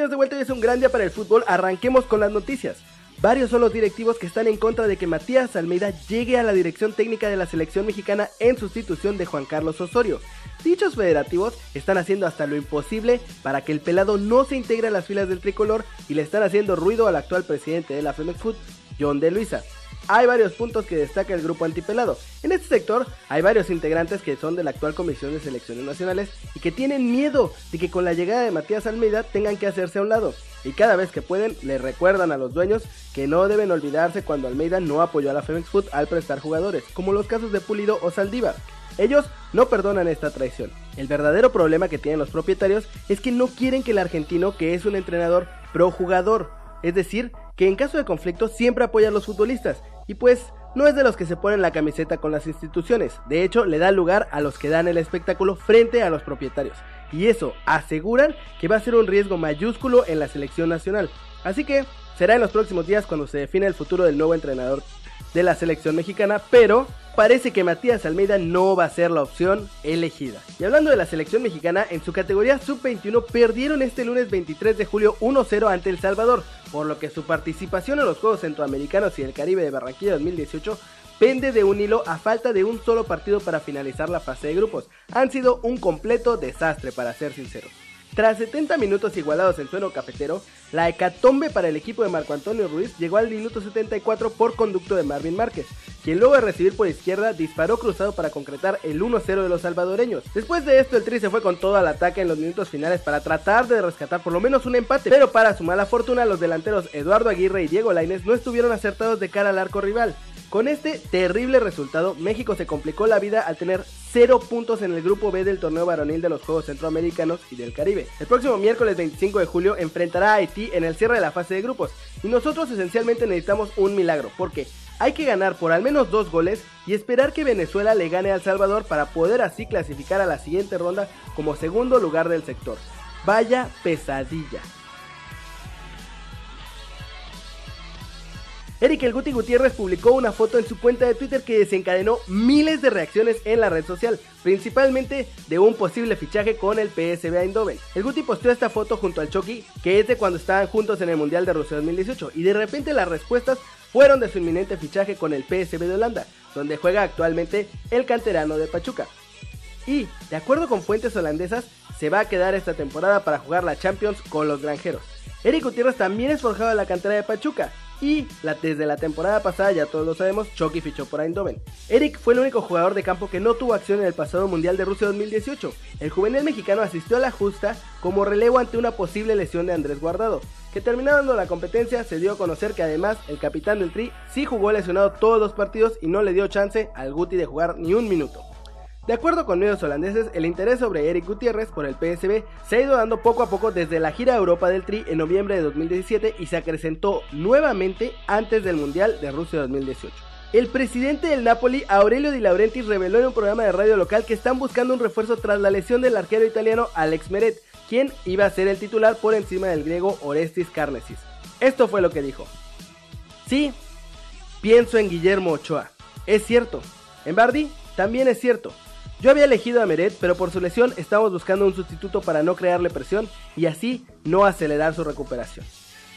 bienvenidos de vuelta, hoy es un gran día para el fútbol, arranquemos con las noticias. Varios son los directivos que están en contra de que Matías Almeida llegue a la dirección técnica de la selección mexicana en sustitución de Juan Carlos Osorio. Dichos federativos están haciendo hasta lo imposible para que el pelado no se integre a las filas del tricolor y le están haciendo ruido al actual presidente de la Femex Food, John de Luisa hay varios puntos que destaca el grupo antipelado. En este sector hay varios integrantes que son de la actual Comisión de Selecciones Nacionales y que tienen miedo de que con la llegada de Matías Almeida tengan que hacerse a un lado. Y cada vez que pueden le recuerdan a los dueños que no deben olvidarse cuando Almeida no apoyó a la Femex Food al prestar jugadores, como los casos de Pulido o Saldívar. Ellos no perdonan esta traición. El verdadero problema que tienen los propietarios es que no quieren que el argentino, que es un entrenador pro jugador, es decir, que en caso de conflicto siempre apoya a los futbolistas y pues no es de los que se ponen la camiseta con las instituciones, de hecho le da lugar a los que dan el espectáculo frente a los propietarios. Y eso aseguran que va a ser un riesgo mayúsculo en la selección nacional. Así que será en los próximos días cuando se define el futuro del nuevo entrenador de la selección mexicana, pero parece que Matías Almeida no va a ser la opción elegida. Y hablando de la selección mexicana, en su categoría sub-21 perdieron este lunes 23 de julio 1-0 ante El Salvador, por lo que su participación en los Juegos Centroamericanos y el Caribe de Barranquilla 2018 pende de un hilo a falta de un solo partido para finalizar la fase de grupos. Han sido un completo desastre para ser sinceros. Tras 70 minutos igualados en suelo cafetero, la hecatombe para el equipo de Marco Antonio Ruiz llegó al minuto 74 por conducto de Marvin Márquez, quien luego de recibir por izquierda disparó cruzado para concretar el 1-0 de los salvadoreños. Después de esto el Tri se fue con todo al ataque en los minutos finales para tratar de rescatar por lo menos un empate, pero para su mala fortuna los delanteros Eduardo Aguirre y Diego Lainez no estuvieron acertados de cara al arco rival. Con este terrible resultado, México se complicó la vida al tener 0 puntos en el grupo B del torneo varonil de los Juegos Centroamericanos y del Caribe. El próximo miércoles 25 de julio enfrentará a Haití en el cierre de la fase de grupos y nosotros esencialmente necesitamos un milagro porque hay que ganar por al menos dos goles y esperar que Venezuela le gane a El Salvador para poder así clasificar a la siguiente ronda como segundo lugar del sector. Vaya pesadilla. Eric El Guti Gutiérrez publicó una foto en su cuenta de Twitter que desencadenó miles de reacciones en la red social, principalmente de un posible fichaje con el PSV Eindhoven. El Guti posteó esta foto junto al Chucky, que es de cuando estaban juntos en el Mundial de Rusia 2018, y de repente las respuestas fueron de su inminente fichaje con el PSV de Holanda, donde juega actualmente el canterano de Pachuca. Y, de acuerdo con fuentes holandesas, se va a quedar esta temporada para jugar la Champions con los granjeros. Eric Gutiérrez también es forjado en la cantera de Pachuca, y desde la temporada pasada, ya todos lo sabemos, Chucky fichó por Eindhoven. Eric fue el único jugador de campo que no tuvo acción en el pasado Mundial de Rusia 2018. El juvenil mexicano asistió a la justa como relevo ante una posible lesión de Andrés Guardado, que terminando la competencia se dio a conocer que además el capitán del Tri sí jugó lesionado todos los partidos y no le dio chance al Guti de jugar ni un minuto. De acuerdo con medios holandeses, el interés sobre Eric Gutiérrez por el PSB se ha ido dando poco a poco desde la gira Europa del Tri en noviembre de 2017 y se acrecentó nuevamente antes del Mundial de Rusia 2018. El presidente del Napoli, Aurelio Di Laurentiis, reveló en un programa de radio local que están buscando un refuerzo tras la lesión del arquero italiano Alex Meret, quien iba a ser el titular por encima del griego Orestis Carnesis. Esto fue lo que dijo. Sí, pienso en Guillermo Ochoa. Es cierto. En Bardi también es cierto. Yo había elegido a Meret, pero por su lesión estamos buscando un sustituto para no crearle presión y así no acelerar su recuperación.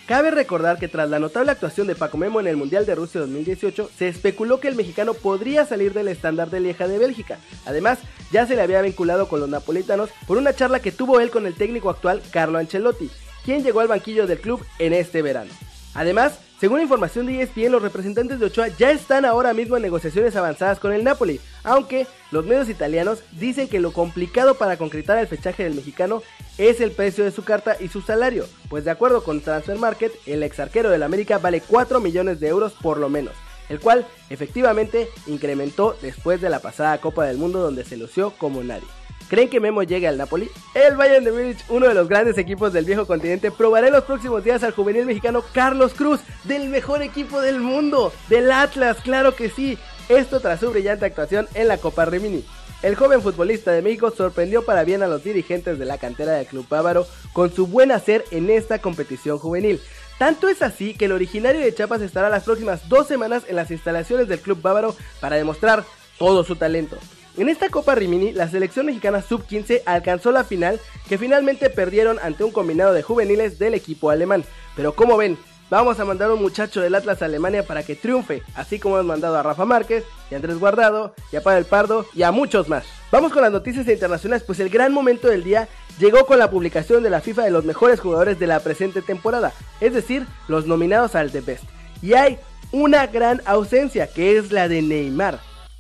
Cabe recordar que tras la notable actuación de Paco Memo en el Mundial de Rusia 2018, se especuló que el mexicano podría salir del estándar de Lieja de Bélgica. Además, ya se le había vinculado con los napolitanos por una charla que tuvo él con el técnico actual Carlo Ancelotti, quien llegó al banquillo del club en este verano. Además, según información de ESPN, los representantes de Ochoa ya están ahora mismo en negociaciones avanzadas con el Napoli, aunque los medios italianos dicen que lo complicado para concretar el fechaje del mexicano es el precio de su carta y su salario, pues de acuerdo con Transfer Market, el ex arquero del América vale 4 millones de euros por lo menos, el cual efectivamente incrementó después de la pasada Copa del Mundo donde se lució como nadie. ¿Creen que Memo llegue al Napoli? El Bayern de Múnich, uno de los grandes equipos del viejo continente, probará en los próximos días al juvenil mexicano Carlos Cruz, del mejor equipo del mundo, del Atlas, claro que sí. Esto tras su brillante actuación en la Copa Rimini. El joven futbolista de México sorprendió para bien a los dirigentes de la cantera del club bávaro con su buen hacer en esta competición juvenil. Tanto es así que el originario de Chiapas estará las próximas dos semanas en las instalaciones del club bávaro para demostrar todo su talento. En esta Copa Rimini, la selección mexicana sub-15 alcanzó la final que finalmente perdieron ante un combinado de juveniles del equipo alemán. Pero como ven, vamos a mandar un muchacho del Atlas a Alemania para que triunfe, así como hemos mandado a Rafa Márquez, y a Andrés Guardado, y a Padre Pardo, y a muchos más. Vamos con las noticias internacionales, pues el gran momento del día llegó con la publicación de la FIFA de los mejores jugadores de la presente temporada, es decir, los nominados al The Best. Y hay una gran ausencia, que es la de Neymar.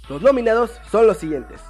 Los nominados son los siguientes.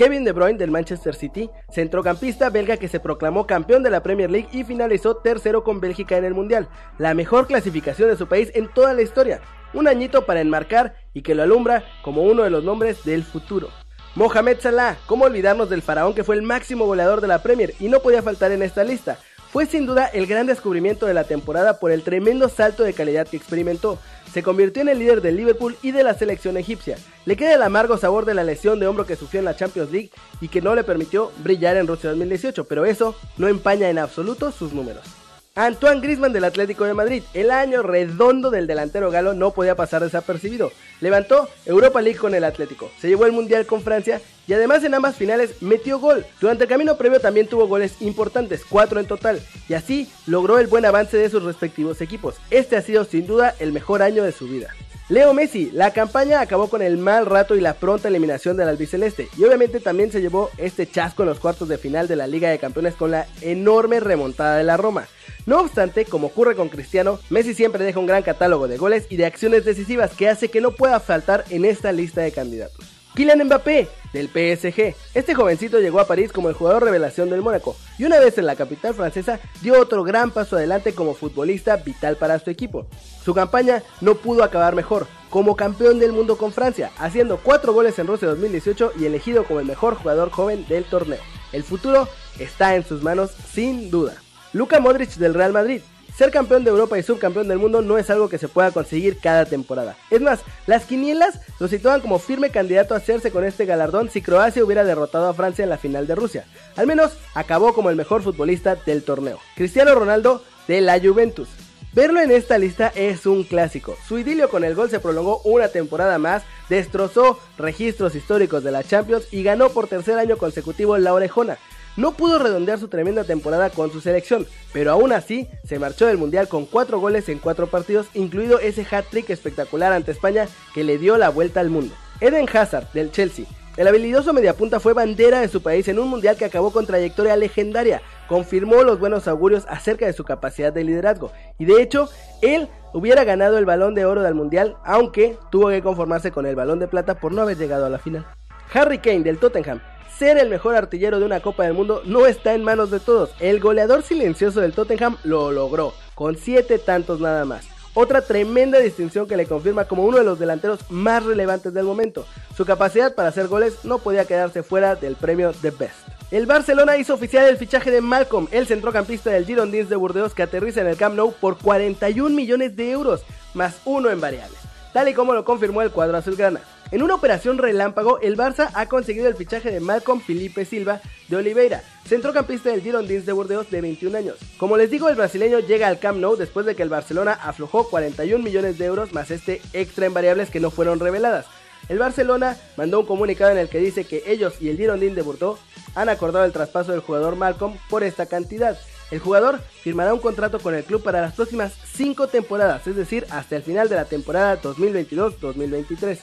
Kevin De Bruyne del Manchester City, centrocampista belga que se proclamó campeón de la Premier League y finalizó tercero con Bélgica en el Mundial, la mejor clasificación de su país en toda la historia, un añito para enmarcar y que lo alumbra como uno de los nombres del futuro. Mohamed Salah, ¿cómo olvidarnos del faraón que fue el máximo goleador de la Premier y no podía faltar en esta lista? Fue sin duda el gran descubrimiento de la temporada por el tremendo salto de calidad que experimentó. Se convirtió en el líder del Liverpool y de la selección egipcia. Le queda el amargo sabor de la lesión de hombro que sufrió en la Champions League y que no le permitió brillar en Rusia 2018, pero eso no empaña en absoluto sus números. Antoine Grisman del Atlético de Madrid, el año redondo del delantero galo no podía pasar desapercibido. Levantó Europa League con el Atlético, se llevó el Mundial con Francia y además en ambas finales metió gol. Durante el camino previo también tuvo goles importantes, cuatro en total, y así logró el buen avance de sus respectivos equipos. Este ha sido sin duda el mejor año de su vida. Leo Messi, la campaña acabó con el mal rato y la pronta eliminación del albiceleste, y obviamente también se llevó este chasco en los cuartos de final de la Liga de Campeones con la enorme remontada de la Roma. No obstante, como ocurre con Cristiano, Messi siempre deja un gran catálogo de goles y de acciones decisivas que hace que no pueda faltar en esta lista de candidatos. Kylian Mbappé, del PSG. Este jovencito llegó a París como el jugador revelación del Mónaco y una vez en la capital francesa dio otro gran paso adelante como futbolista vital para su equipo. Su campaña no pudo acabar mejor, como campeón del mundo con Francia, haciendo 4 goles en Rusia 2018 y elegido como el mejor jugador joven del torneo. El futuro está en sus manos sin duda. Luka Modric del Real Madrid. Ser campeón de Europa y subcampeón del mundo no es algo que se pueda conseguir cada temporada. Es más, las quinielas lo situaban como firme candidato a hacerse con este galardón si Croacia hubiera derrotado a Francia en la final de Rusia. Al menos acabó como el mejor futbolista del torneo. Cristiano Ronaldo de la Juventus. Verlo en esta lista es un clásico. Su idilio con el gol se prolongó una temporada más, destrozó registros históricos de la Champions y ganó por tercer año consecutivo la orejona. No pudo redondear su tremenda temporada con su selección, pero aún así se marchó del Mundial con 4 goles en 4 partidos, incluido ese hat-trick espectacular ante España que le dio la vuelta al mundo. Eden Hazard, del Chelsea. El habilidoso mediapunta fue bandera de su país en un mundial que acabó con trayectoria legendaria, confirmó los buenos augurios acerca de su capacidad de liderazgo, y de hecho, él hubiera ganado el balón de oro del mundial, aunque tuvo que conformarse con el balón de plata por no haber llegado a la final. Harry Kane del Tottenham ser el mejor artillero de una Copa del Mundo no está en manos de todos. El goleador silencioso del Tottenham lo logró, con 7 tantos nada más. Otra tremenda distinción que le confirma como uno de los delanteros más relevantes del momento. Su capacidad para hacer goles no podía quedarse fuera del premio The Best. El Barcelona hizo oficial el fichaje de Malcolm, el centrocampista del Girondins de Burdeos que aterriza en el Camp Nou por 41 millones de euros, más uno en variables, tal y como lo confirmó el cuadro azulgrana. En una operación relámpago, el Barça ha conseguido el fichaje de Malcolm Felipe Silva de Oliveira, centrocampista del Girondins de Burdeos de 21 años. Como les digo, el brasileño llega al Camp Nou después de que el Barcelona aflojó 41 millones de euros más este extra en variables que no fueron reveladas. El Barcelona mandó un comunicado en el que dice que ellos y el Girondins de Burdeos han acordado el traspaso del jugador Malcolm por esta cantidad. El jugador firmará un contrato con el club para las próximas 5 temporadas, es decir, hasta el final de la temporada 2022-2023.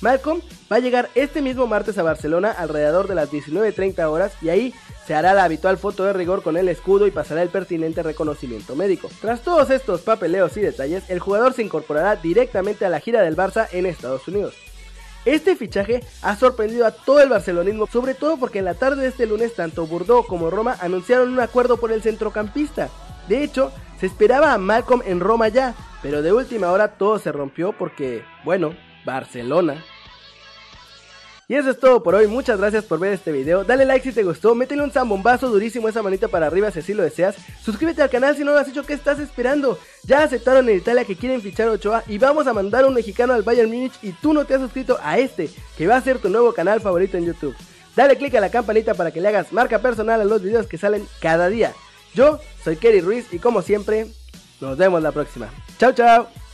Malcolm va a llegar este mismo martes a Barcelona alrededor de las 19.30 horas y ahí se hará la habitual foto de rigor con el escudo y pasará el pertinente reconocimiento médico. Tras todos estos papeleos y detalles, el jugador se incorporará directamente a la gira del Barça en Estados Unidos. Este fichaje ha sorprendido a todo el barcelonismo, sobre todo porque en la tarde de este lunes tanto Bordeaux como Roma anunciaron un acuerdo por el centrocampista. De hecho, se esperaba a Malcolm en Roma ya, pero de última hora todo se rompió porque, bueno, Barcelona. Y eso es todo por hoy, muchas gracias por ver este video, dale like si te gustó, métele un zambombazo durísimo esa manita para arriba si así lo deseas, suscríbete al canal si no lo has hecho, ¿qué estás esperando? Ya aceptaron en Italia que quieren fichar a Ochoa y vamos a mandar un mexicano al Bayern Munich y tú no te has suscrito a este, que va a ser tu nuevo canal favorito en YouTube. Dale click a la campanita para que le hagas marca personal a los videos que salen cada día. Yo soy Kerry Ruiz y como siempre, nos vemos la próxima. Chao, chao.